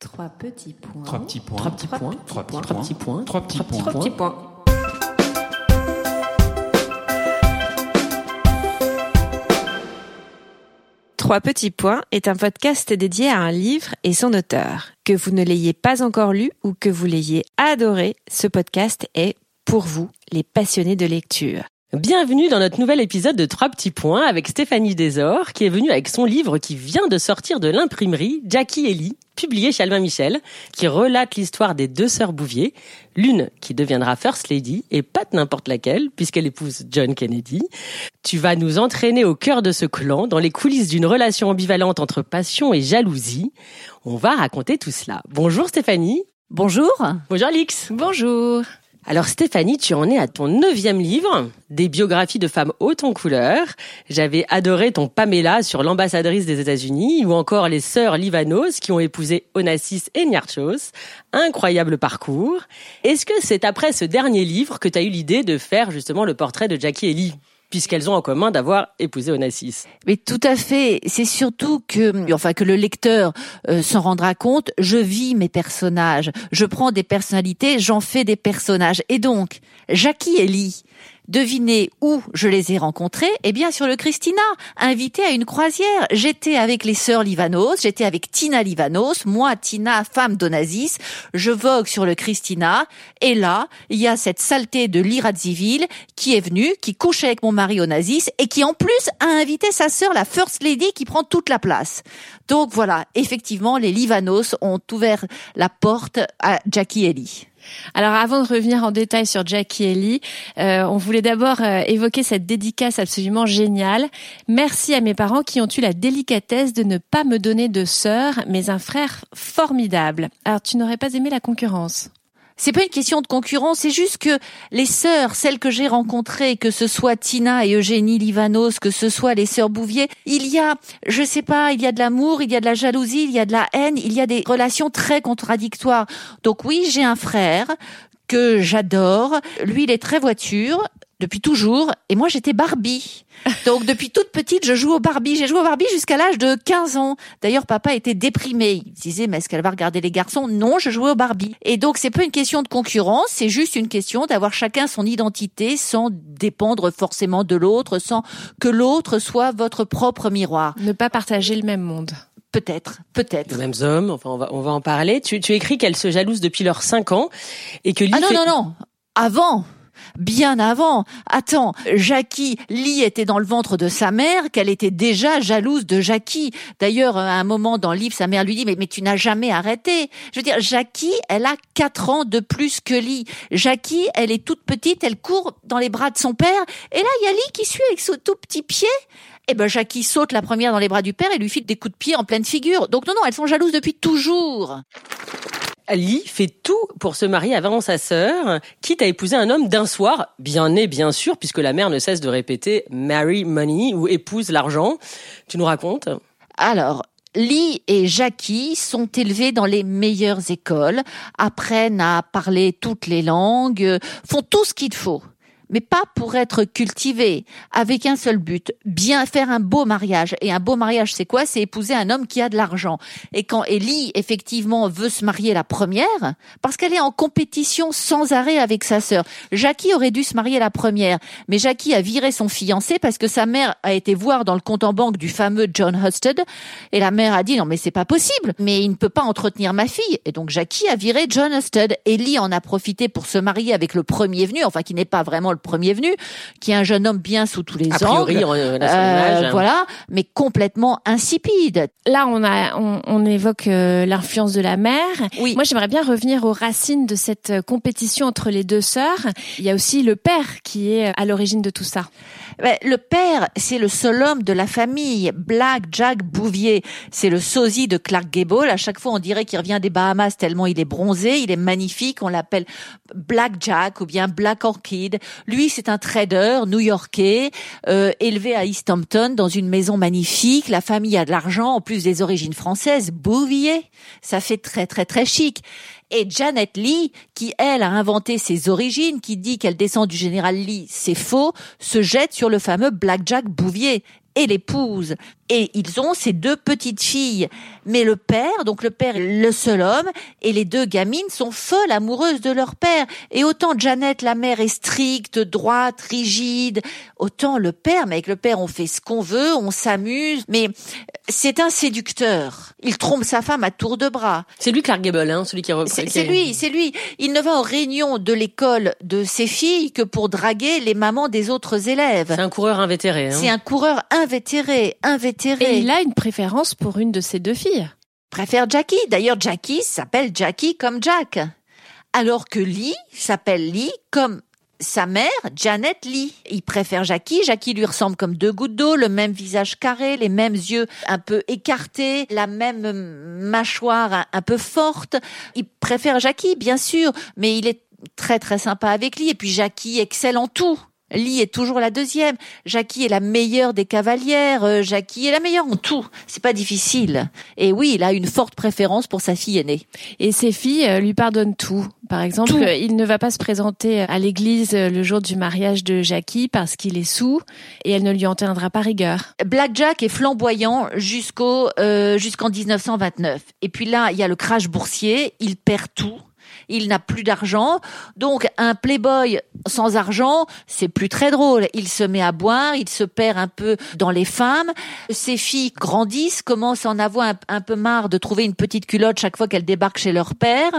Trois petits points. Trois petits points. Trois petits points. Trois petits Trois petits points. Trois petits points. Trois petits points. Trois petits points est un podcast dédié à un livre et son auteur. Que vous ne l'ayez pas encore lu ou que vous l'ayez adoré, ce podcast est pour vous, les passionnés de lecture. Bienvenue dans notre nouvel épisode de Trois petits points avec Stéphanie Desor qui est venue avec son livre qui vient de sortir de l'imprimerie Jackie Ellie, publié chez Albin Michel, qui relate l'histoire des deux sœurs Bouvier, l'une qui deviendra First Lady et pas n'importe laquelle puisqu'elle épouse John Kennedy. Tu vas nous entraîner au cœur de ce clan dans les coulisses d'une relation ambivalente entre passion et jalousie. On va raconter tout cela. Bonjour Stéphanie. Bonjour. Bonjour Alix. Bonjour. Alors Stéphanie, tu en es à ton neuvième livre, des biographies de femmes hautes en couleur. J'avais adoré ton Pamela sur l'ambassadrice des États-Unis ou encore les sœurs Livanos qui ont épousé Onassis et Niarchos. Incroyable parcours. Est-ce que c'est après ce dernier livre que tu as eu l'idée de faire justement le portrait de Jackie Ellie puisqu'elles ont en commun d'avoir épousé Onassis. Mais tout à fait. C'est surtout que, enfin, que le lecteur euh, s'en rendra compte. Je vis mes personnages. Je prends des personnalités, j'en fais des personnages. Et donc, Jackie Ellie, Devinez où je les ai rencontrés Eh bien sur le Christina, invité à une croisière. J'étais avec les sœurs Livanos, j'étais avec Tina Livanos, moi Tina, femme d'Onassis. Je vogue sur le Christina et là, il y a cette saleté de Zivil qui est venue, qui couche avec mon mari Onassis et qui en plus a invité sa sœur, la First Lady, qui prend toute la place. Donc voilà, effectivement, les Livanos ont ouvert la porte à Jackie Ellie. Alors avant de revenir en détail sur Jackie Ellie, euh, on voulait d'abord euh, évoquer cette dédicace absolument géniale. Merci à mes parents qui ont eu la délicatesse de ne pas me donner de sœur, mais un frère formidable. Alors tu n'aurais pas aimé la concurrence? C'est pas une question de concurrence, c'est juste que les sœurs, celles que j'ai rencontrées, que ce soit Tina et Eugénie Livanos, que ce soit les sœurs Bouvier, il y a, je sais pas, il y a de l'amour, il y a de la jalousie, il y a de la haine, il y a des relations très contradictoires. Donc oui, j'ai un frère que j'adore. Lui, il est très voiture depuis toujours, et moi j'étais Barbie. Donc depuis toute petite, je joue au Barbie. J'ai joué au Barbie jusqu'à l'âge de 15 ans. D'ailleurs, papa était déprimé. Il disait, mais est-ce qu'elle va regarder les garçons? Non, je jouais au Barbie. Et donc c'est pas une question de concurrence, c'est juste une question d'avoir chacun son identité sans dépendre forcément de l'autre, sans que l'autre soit votre propre miroir. Ne pas partager le même monde. Peut-être, peut-être. Les mêmes hommes, enfin on va, on va en parler. Tu, tu écris qu'elle se jalouse depuis leurs 5 ans et que Ah non, non, non Avant bien avant. Attends, Jackie, Lee était dans le ventre de sa mère, qu'elle était déjà jalouse de Jackie. D'ailleurs, à un moment dans le livre, sa mère lui dit, mais, mais tu n'as jamais arrêté. Je veux dire, Jackie, elle a quatre ans de plus que Lee. Jackie, elle est toute petite, elle court dans les bras de son père. Et là, il y a Lee qui suit avec son tout petit pied. Et eh ben Jackie saute la première dans les bras du père et lui file des coups de pied en pleine figure. Donc non, non, elles sont jalouses depuis toujours. Ali fait tout pour se marier avant sa sœur, quitte à épouser un homme d'un soir, bien né bien sûr, puisque la mère ne cesse de répéter marry money ou épouse l'argent. Tu nous racontes? Alors, Lee et Jackie sont élevés dans les meilleures écoles, apprennent à parler toutes les langues, font tout ce qu'il faut mais pas pour être cultivé, avec un seul but, bien faire un beau mariage. Et un beau mariage, c'est quoi? C'est épouser un homme qui a de l'argent. Et quand Ellie, effectivement, veut se marier la première, parce qu'elle est en compétition sans arrêt avec sa sœur. Jackie aurait dû se marier la première, mais Jackie a viré son fiancé parce que sa mère a été voir dans le compte en banque du fameux John Husted, et la mère a dit non mais c'est pas possible, mais il ne peut pas entretenir ma fille. Et donc Jackie a viré John Husted. Ellie en a profité pour se marier avec le premier venu, enfin qui n'est pas vraiment le premier venu, qui est un jeune homme bien sous tous les a priori, angles, euh, voilà, mais complètement insipide. Là, on a, on, évoque euh, l'influence de la mère. Oui. Moi, j'aimerais bien revenir aux racines de cette euh, compétition entre les deux sœurs. Il y a aussi le père qui est à l'origine de tout ça. Le père, c'est le seul homme de la famille. Black Jack Bouvier, c'est le sosie de Clark Gable. À chaque fois, on dirait qu'il revient des Bahamas tellement il est bronzé, il est magnifique. On l'appelle Black Jack ou bien Black Orchid. Lui, c'est un trader new-yorkais, euh, élevé à East Hampton dans une maison magnifique. La famille a de l'argent, en plus des origines françaises. Bouvier, ça fait très très très chic. Et Janet Lee, qui elle a inventé ses origines, qui dit qu'elle descend du général Lee, c'est faux, se jette sur le fameux Black Jack Bouvier et l'épouse. Et ils ont ces deux petites filles. Mais le père, donc le père est le seul homme, et les deux gamines sont folles amoureuses de leur père. Et autant Janet, la mère, est stricte, droite, rigide, autant le père, mais avec le père, on fait ce qu'on veut, on s'amuse, mais c'est un séducteur. Il trompe sa femme à tour de bras. C'est lui Clark Gable, hein, celui qui est C'est lui, c'est lui. Il ne va aux réunions de l'école de ses filles que pour draguer les mamans des autres élèves. C'est un coureur invétéré. Hein. C'est un coureur invétéré, invétéré. Et il a une préférence pour une de ses deux filles. Préfère Jackie. D'ailleurs, Jackie s'appelle Jackie comme Jack. Alors que Lee s'appelle Lee comme sa mère, Janet Lee. Il préfère Jackie. Jackie lui ressemble comme deux gouttes d'eau, le même visage carré, les mêmes yeux un peu écartés, la même mâchoire un, peu forte. Il préfère Jackie, bien sûr, mais il est très très sympa avec Lee. Et puis Jackie excelle en tout. Lee est toujours la deuxième. Jackie est la meilleure des cavalières. Euh, Jackie est la meilleure en tout. C'est pas difficile. Et oui, il a une forte préférence pour sa fille aînée. Et ses filles euh, lui pardonnent tout. Par exemple, il ne va pas se présenter à l'église euh, le jour du mariage de Jackie parce qu'il est sous et elle ne lui en tiendra pas rigueur. Black Jack est flamboyant jusqu'au jusqu'en 1929. Et puis là, il y a le crash boursier. Il perd tout il n'a plus d'argent. Donc un playboy sans argent, c'est plus très drôle. Il se met à boire, il se perd un peu dans les femmes. Ses filles grandissent, commencent à en avoir un, peu marre de trouver une petite culotte chaque fois qu'elles débarquent chez leur père.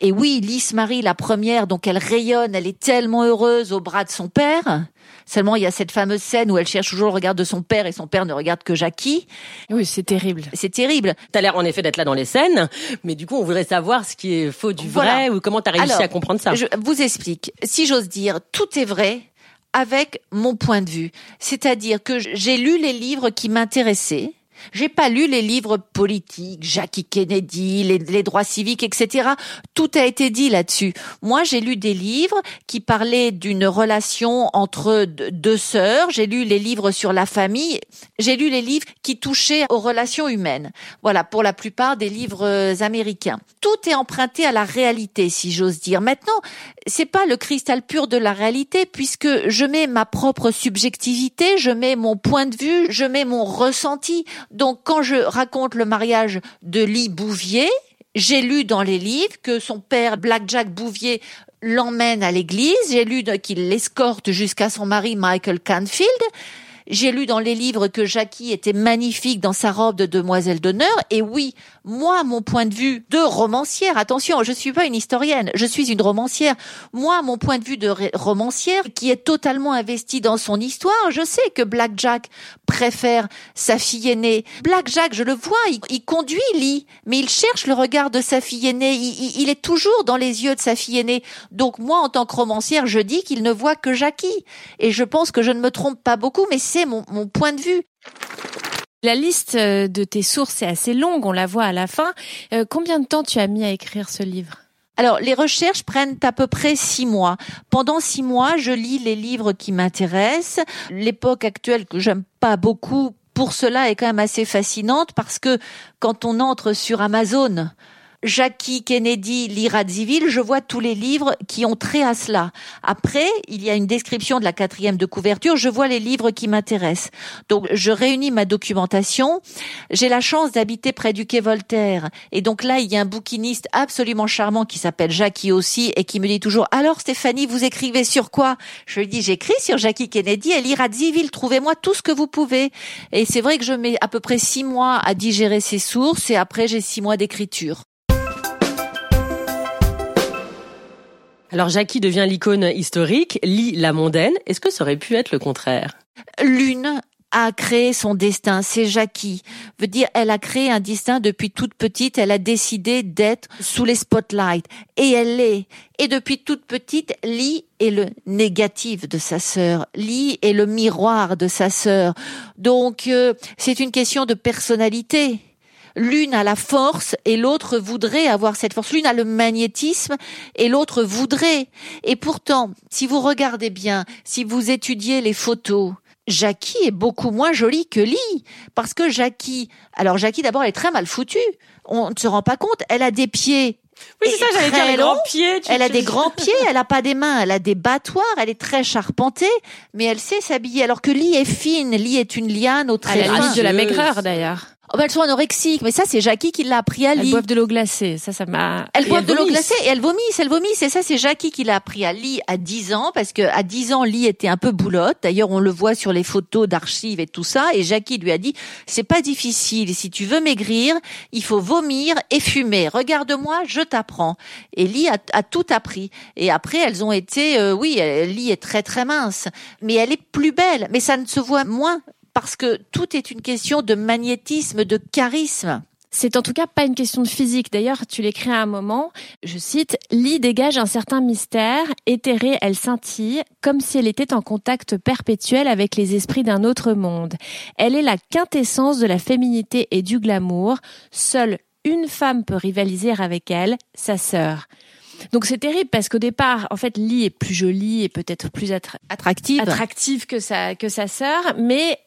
Et oui, Lys Marie, la première, donc elle rayonne, elle est tellement heureuse au bras de son père. Seulement, il y a cette fameuse scène où elle cherche toujours le regard de son père et son père ne regarde que Jackie. Oui, c'est terrible. C'est terrible. T'as l'air en effet d'être là dans les scènes, mais du coup, on voudrait savoir ce qui est faux du vrai ou comment t'as réussi à comprendre ça. Je vous explique. Si j'ose dire, tout est vrai avec mon point de vue. C'est-à-dire que j'ai lu les livres qui m'intéressaient j'ai pas lu les livres politiques, Jackie Kennedy, les, droits civiques, etc. Tout a été dit là-dessus. Moi, j'ai lu des livres qui parlaient d'une relation entre deux sœurs. J'ai lu les livres sur la famille. J'ai lu les livres qui touchaient aux relations humaines. Voilà, pour la plupart des livres euh, américains. Tout est emprunté à la réalité, si j'ose dire. Maintenant, c'est pas le cristal pur de la réalité puisque je mets ma propre subjectivité, je mets mon point de vue, je mets mon ressenti. Donc quand je raconte le mariage de Lee Bouvier, j'ai lu dans les livres que son père, Black Jack Bouvier, l'emmène à l'église. J'ai lu qu'il l'escorte jusqu'à son mari Michael Canfield. J'ai lu dans les livres que Jackie était magnifique dans sa robe de demoiselle d'honneur. Et oui, moi, mon point de vue de romancière, attention, je suis pas une historienne, je suis une romancière. Moi, mon point de vue de romancière, qui est totalement investie dans son histoire, je sais que Black Jack préfère sa fille aînée. Black Jack, je le vois, il, conduit Lee, mais il cherche le regard de sa fille aînée. Il, il est toujours dans les yeux de sa fille aînée. Donc moi, en tant que romancière, je dis qu'il ne voit que Jackie. Et je pense que je ne me trompe pas beaucoup, mais c'est mon, point de vue. La liste euh, de tes sources est assez longue, on la voit à la fin. Euh, combien de temps tu as mis à écrire ce livre? Alors, les recherches prennent à peu près six mois. Pendant six mois, je lis les livres qui m'intéressent. L'époque actuelle que j'aime pas beaucoup, pour cela, est quand même assez fascinante parce que quand on entre sur Amazon, Jackie Kennedy, Lira Zivil, je vois tous les livres qui ont trait à cela. Après, il y a une description de la quatrième de couverture, je vois les livres qui m'intéressent. Donc, je réunis ma documentation. J'ai la chance d'habiter près du quai Voltaire. Et donc là, il y a un bouquiniste absolument charmant qui s'appelle Jackie aussi et qui me dit toujours, alors Stéphanie, vous écrivez sur quoi? Je lui dis, j'écris sur Jackie Kennedy et Lira Zivil, trouvez-moi tout ce que vous pouvez. Et c'est vrai que je mets à peu près six mois à digérer ces sources et après j'ai six mois d'écriture. Alors Jackie devient l'icône historique, Lee la mondaine. Est-ce que ça aurait pu être le contraire? L'une a créé son destin, c'est Jackie. Veut dire, elle a créé un destin depuis toute petite, elle a décidé d'être sous les spotlights. Et elle l'est. Et depuis toute petite, Lee est le négatif de sa sœur. Lee est le miroir de sa sœur. Donc, euh, c'est une question de personnalité l'une a la force et l'autre voudrait avoir cette force. L'une a le magnétisme et l'autre voudrait. Et pourtant, si vous regardez bien, si vous étudiez les photos, Jackie est beaucoup moins jolie que Lee. Parce que Jackie, alors Jackie d'abord elle est très mal foutue. On ne se rend pas compte. Elle a des pieds Oui, c'est ça, j'allais dire très les grands pieds. tu- Elle a tu- des grands pieds, elle a pas des mains, elle a des battoirs, elle est très charpentée, mais elle sait s'habiller. Alors que Lee est fine, Lee est une liane au À très la fin. limite de la maigreur d'ailleurs. Oh, bah, elles sont anorexiques, mais ça c'est Jackie qui l'a appris à Elles Lee. boivent de l'eau glacée. Ça, ça m'a. Elles Et boivent elles de l'eau glacée et elles vomissent, elles vomissent. Et ça, c'est Jackie qui l'a appris à Lee à 10 ans, parce que à 10 ans, Lee était un peu boulotte. D'ailleurs, on le voit sur les photos d'archives et tout ça. Et Jackie lui a dit, c'est pas difficile. Si tu veux maigrir, il faut vomir et fumer. Regarde-moi, je t'apprends. Et Lee a, a tout appris. Et après, elles ont été, euh, oui, Lee est très très mince, mais elle est plus belle. Mais ça ne se voit moins parce que tout est une question de magnétisme, de charisme. C'est en tout cas pas une question de physique. D'ailleurs, tu l'écris à un moment, je cite, Lee dégage un certain mystère, éthérée, elle scintille, comme si elle était en contact perpétuel avec les esprits d'un autre monde. Elle est la quintessence de la féminité et du glamour. Seule une femme peut rivaliser avec elle, sa sœur. Donc c'est terrible parce qu'au départ, en fait, Lee est plus jolie et peut-être plus attra- Attractive. attractive que sa que sa sœur, mais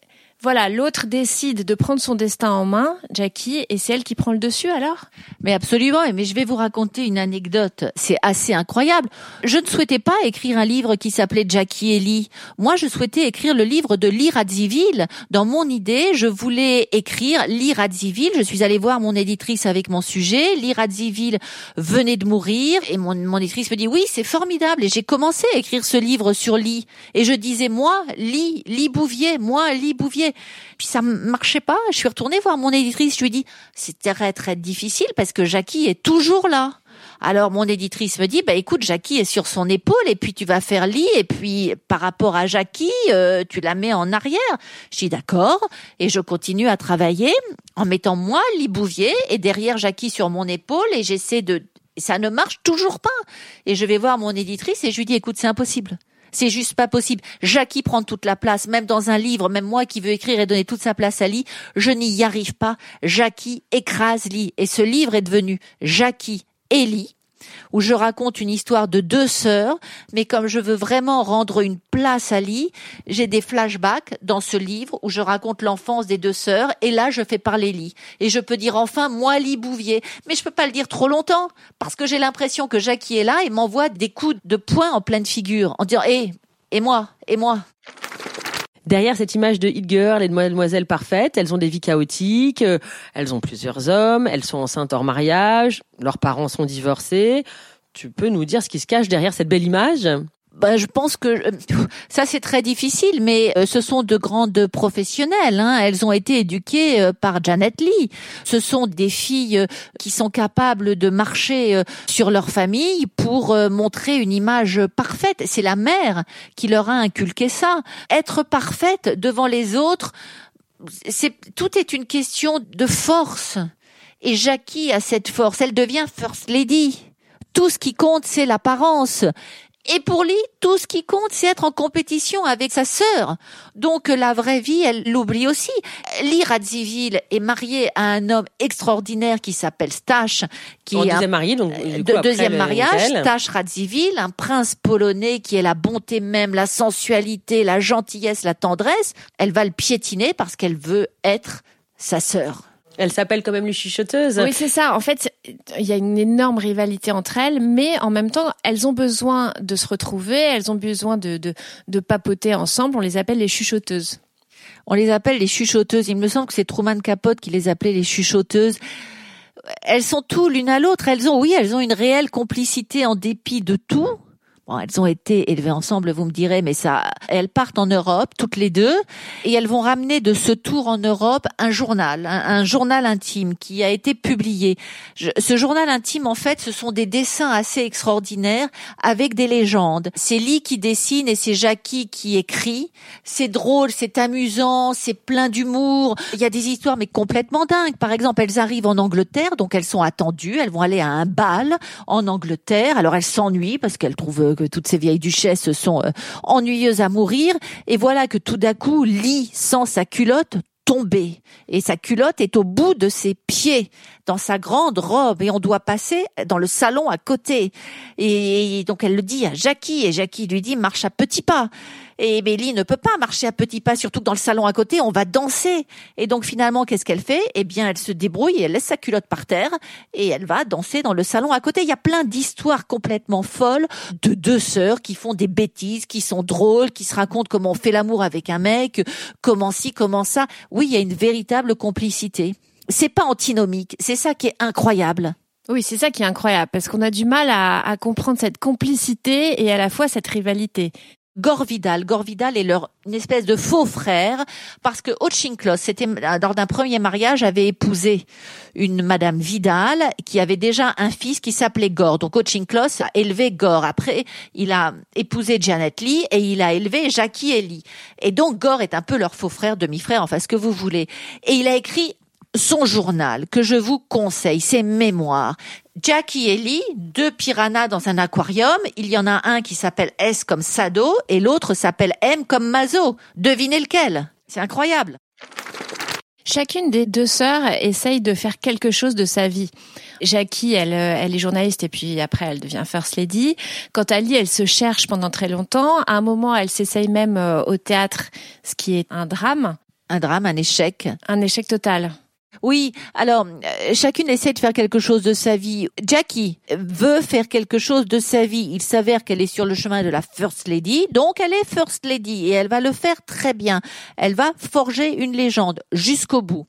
voilà, l'autre décide de prendre son destin en main, Jackie, et c'est elle qui prend le dessus alors? Mais absolument, mais je vais vous raconter une anecdote. C'est assez incroyable. Je ne souhaitais pas écrire un livre qui s'appelait Jackie et Lee. Moi, je souhaitais écrire le livre de Lee Radziwill. Dans mon idée, je voulais écrire Lee Radziwill. Je suis allée voir mon éditrice avec mon sujet. Lee Radziwill venait de mourir et mon éditrice me dit oui, c'est formidable. Et j'ai commencé à écrire ce livre sur Lee. Et je disais moi, Lee, Lee Bouvier, moi, Lee Bouvier. Puis ça marchait pas. Je suis retournée voir mon éditrice. Je lui dit, c'est très très difficile parce que Jackie est toujours là. Alors mon éditrice me dit, bah écoute, Jackie est sur son épaule et puis tu vas faire lit et puis par rapport à Jackie, euh, tu la mets en arrière. Je dis d'accord et je continue à travailler en mettant moi Lee Bouvier et derrière Jackie sur mon épaule et j'essaie de, ça ne marche toujours pas. Et je vais voir mon éditrice et je lui dis, écoute, c'est impossible. C'est juste pas possible. Jackie prend toute la place, même dans un livre, même moi qui veux écrire et donner toute sa place à Lee, je n'y arrive pas. Jackie écrase Lee. Et ce livre est devenu Jackie et Lee, où je raconte une histoire de deux sœurs, mais comme je veux vraiment rendre une place à Lee, j'ai des flashbacks dans ce livre où je raconte l'enfance des deux sœurs, et là je fais parler Lee. Et je peux dire enfin, moi Lee Bouvier, mais je peux pas le dire trop longtemps, parce que j'ai l'impression que Jackie est là et m'envoie des coups de poing en pleine figure, en disant, hé, et moi, et moi. Derrière cette image de hit girl et de mademoiselle parfaite, elles ont des vies chaotiques, euh, elles ont plusieurs hommes, elles sont enceintes hors mariage, leurs parents sont divorcés. Tu peux nous dire ce qui se cache derrière cette belle image? Ben, je pense que euh, ça c'est très difficile, mais euh, ce sont de grandes professionnelles. Hein. Elles ont été éduquées euh, par Janet Lee. Ce sont des filles qui sont capables de marcher sur leur famille pour montrer une image parfaite. C'est la mère qui leur a inculqué ça. Être parfaite devant les autres, c'est tout est une question de force. Et Jackie a cette force. Elle devient first lady. Tout ce qui compte, c'est l'apparence. Et pour lui, tout ce qui compte, c'est être en compétition avec sa sœur. Donc la vraie vie, elle l'oublie aussi. Lee Radziwill est mariée à un homme extraordinaire qui s'appelle Stash, qui En est un deuxième marié, donc du coup, deuxième mariage, elle. Stash Radziwill, un prince polonais qui est la bonté même, la sensualité, la gentillesse, la tendresse. Elle va le piétiner parce qu'elle veut être sa sœur. Elle s'appelle quand même les chuchoteuses. Oui, c'est ça. En fait, il y a une énorme rivalité entre elles, mais en même temps, elles ont besoin de se retrouver, elles ont besoin de, de, de papoter ensemble. On les appelle les chuchoteuses. On les appelle les chuchoteuses. Il me semble que c'est Truman Capote qui les appelait les chuchoteuses. Elles sont tout l'une à l'autre. Elles ont, oui, elles ont une réelle complicité en dépit de tout. Bon, elles ont été élevées ensemble, vous me direz, mais ça, elles partent en Europe toutes les deux et elles vont ramener de ce tour en Europe un journal, un, journal intime qui a été publié. Ce journal intime, en fait, ce sont des dessins assez extraordinaires avec des légendes. C'est Lee qui dessine et c'est Jackie qui écrit. C'est drôle, c'est amusant, c'est plein d'humour. Il y a des histoires mais complètement dingues. Par exemple, elles arrivent en Angleterre, donc elles sont attendues. Elles vont aller à un bal en Angleterre. Alors elles s'ennuient parce qu'elles trouvent que toutes ces vieilles duchesses sont euh, ennuyeuses à mourir. Et voilà que tout d'un coup, Lee, sans sa culotte, tomber et sa culotte est au bout de ses pieds dans sa grande robe et on doit passer dans le salon à côté. Et donc elle le dit à Jackie et Jackie lui dit marche à petits pas. Et Mélie ne peut pas marcher à petits pas, surtout que dans le salon à côté, on va danser. Et donc finalement, qu'est-ce qu'elle fait? Eh bien, elle se débrouille et elle laisse sa culotte par terre et elle va danser dans le salon à côté. Il y a plein d'histoires complètement folles de deux sœurs qui font des bêtises, qui sont drôles, qui se racontent comment on fait l'amour avec un mec, comment ci, comment ça. Oui, il y a une véritable complicité. C'est pas antinomique, c'est ça qui est incroyable. Oui, c'est ça qui est incroyable, parce qu'on a du mal à, à, comprendre cette complicité et à la fois cette rivalité. Gore Vidal. Gore Vidal est leur une espèce de faux frère parce que Ochinklos, c'était lors d'un premier mariage, avait épousé une Madame Vidal qui avait déjà un fils qui s'appelait Gore. Donc Ochinklos a élevé Gore. Après, il a épousé Janet Lee et il a élevé Jackie et Lee. Et donc Gore est un peu leur faux frère, demi-frère, enfin ce que vous voulez. Et il a écrit son journal que je vous conseille, ses mémoires. Jackie et Lee, deux piranhas dans un aquarium. Il y en a un qui s'appelle S comme Sado et l'autre s'appelle M comme Mazo. Devinez lequel? C'est incroyable. Chacune des deux sœurs essaye de faire quelque chose de sa vie. Jackie, elle, elle est journaliste et puis après elle devient first lady. Quant à Lee, elle se cherche pendant très longtemps. À un moment, elle s'essaye même euh, au théâtre, ce qui est un drame. Un drame, un échec. Un échec total. Oui, alors euh, chacune essaie de faire quelque chose de sa vie. Jackie veut faire quelque chose de sa vie. Il s'avère qu'elle est sur le chemin de la First Lady, donc elle est First Lady et elle va le faire très bien. Elle va forger une légende jusqu'au bout.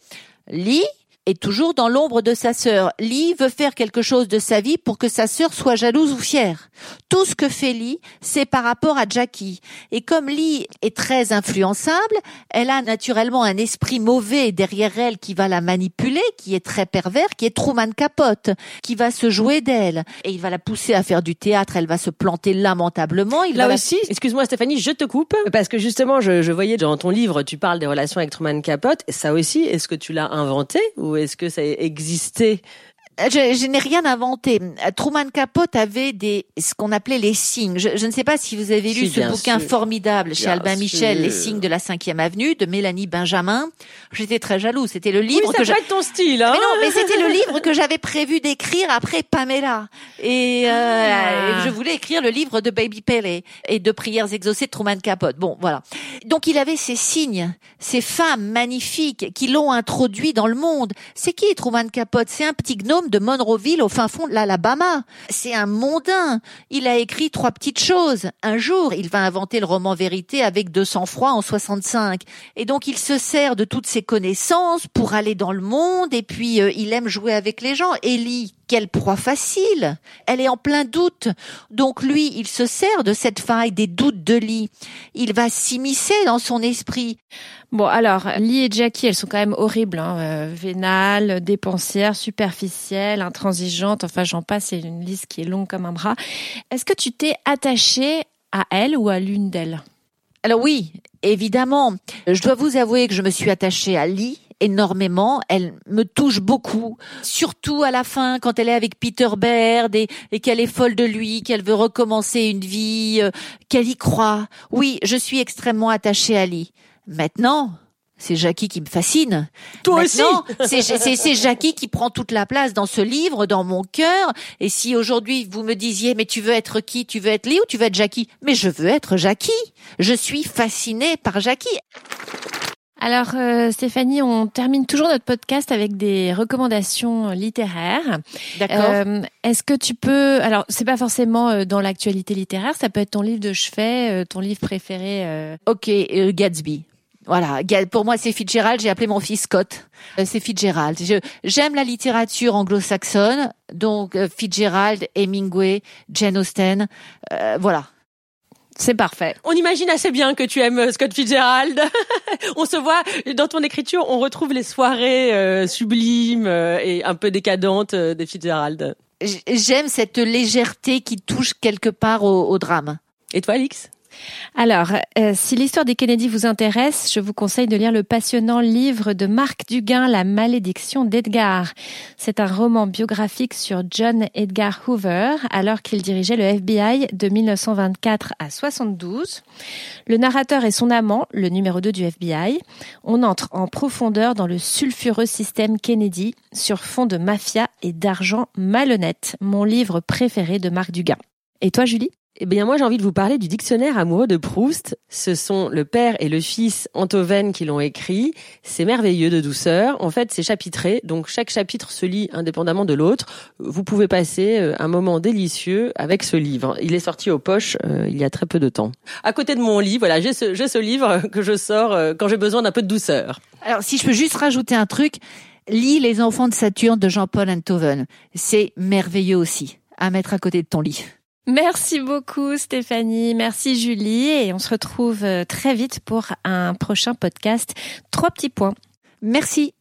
Lee, est toujours dans l'ombre de sa sœur. Lee veut faire quelque chose de sa vie pour que sa sœur soit jalouse ou fière. Tout ce que fait Lee, c'est par rapport à Jackie. Et comme Lee est très influençable, elle a naturellement un esprit mauvais derrière elle qui va la manipuler, qui est très pervers, qui est Truman Capote, qui va se jouer d'elle. Et il va la pousser à faire du théâtre, elle va se planter lamentablement. Il Là va aussi, excuse-moi Stéphanie, je te coupe, parce que justement, je, je voyais dans ton livre, tu parles des relations avec Truman Capote. Ça aussi, est-ce que tu l'as inventé ou est-ce que ça existait je, je n'ai rien inventé. Truman Capote avait des ce qu'on appelait les signes. Je, je, ne sais pas si vous avez lu Si, ce bouquin sûr. formidable chez Albin Michel. Les signes de la cinquième avenue de Mélanie Benjamin. J'étais très jaloux. C'était le Oui, livre ça que j'a- ton style, hein mais non, mais c'était le livre que j'avais prévu d'écrire après Pamela. Et, euh, Ah. je voulais écrire le livre de Baby Pele et de prières exaucées de Truman Capote. Bon, voilà. Donc il avait ces signes, ces femmes magnifiques qui l'ont introduit dans le monde. C'est qui Truman Capote? C'est un petit gnome de Monroeville au fin fond de l'Alabama. C'est un mondain. Il a écrit trois petites choses. Un jour, il va inventer le roman vérité avec 200 froid en 65. Et donc il se sert de toutes ses connaissances pour aller dans le monde et puis euh, il aime jouer avec les gens. Ellie, quelle proie facile. Elle est en plein doute. Donc lui, il se sert de cette faille des doutes de Lee. Il va s'immiscer dans son esprit. Bon, alors, Lee et Jackie, elles sont quand même horribles. Hein. euh, vénales, dépensières, superficielles, intransigeantes. Enfin, j'en passe, c'est une liste qui est longue comme un bras. Est-ce que tu t'es attachée à elle ou à l'une d'elles? Alors oui, évidemment, je dois vous avouer que je me suis attachée à Lee énormément, elle me touche beaucoup, surtout à la fin quand elle est avec Peter Baird et, et qu'elle est folle de lui, qu'elle veut recommencer une vie, euh, qu'elle y croit. Oui, je suis extrêmement attachée à Lee. Maintenant, c'est Jackie qui me fascine. Toi Maintenant, c'est c'est- c'est Jackie qui prend toute la place dans ce livre, dans mon cœur. Et si aujourd'hui vous me disiez, mais tu veux être qui? Tu veux être Lee ou tu veux être Jackie? Mais je veux être Jackie. Je suis fascinée par Jackie. Alors, euh, Stéphanie, on termine toujours notre podcast avec des recommandations littéraires. D'accord. Euh, Est-ce que tu peux... Alors, c'est pas forcément euh, dans l'actualité littéraire, ça peut être ton livre de chevet, euh, ton livre préféré. euh, Ok, euh, Gatsby. Voilà, pour moi c'est Fitzgerald, j'ai appelé mon fils Scott. C'est Fitzgerald. J'aime la littérature anglo-saxonne, donc Fitzgerald, Hemingway, Jane Austen, euh, voilà. C'est parfait. On imagine assez bien que tu aimes euh, Scott Fitzgerald. on se voit dans ton écriture, on retrouve les soirées euh, sublimes euh, et un peu décadentes euh, des Fitzgerald. J'aime cette légèreté qui touche quelque part au, au drame. Et toi, Alix? Alors, euh, si l'histoire des Kennedy vous intéresse, je vous conseille de lire le passionnant livre de Marc Duguin, La malédiction d'Edgar. C'est un roman biographique sur John Edgar Hoover, alors qu'il dirigeait le FBI de 1924 à 72. Le narrateur est son amant, le numéro 2 du FBI. On entre en profondeur dans le sulfureux système Kennedy sur fond de mafia et d'argent malhonnête, mon livre préféré de Marc Duguin. Et toi, Julie? Eh bien, moi, j'ai envie de vous parler du dictionnaire amoureux de Proust. Ce sont le père et le fils Antoven qui l'ont écrit. C'est merveilleux de douceur. En fait, c'est chapitré, donc chaque chapitre se lit indépendamment de l'autre. Vous pouvez passer euh, un moment délicieux avec ce livre. Il est sorti aux poches euh, il y a très peu de temps. À côté de mon lit, voilà, j'ai ce, ce livre que je sors euh, quand j'ai besoin d'un peu de douceur. Alors, si je peux juste rajouter un truc, lis Les enfants de Saturne de Jean-Paul Antoven. C'est merveilleux aussi à mettre à côté de ton lit. Merci beaucoup Stéphanie, merci Julie et on se retrouve euh, très vite pour un prochain podcast. Trois petits points. Merci.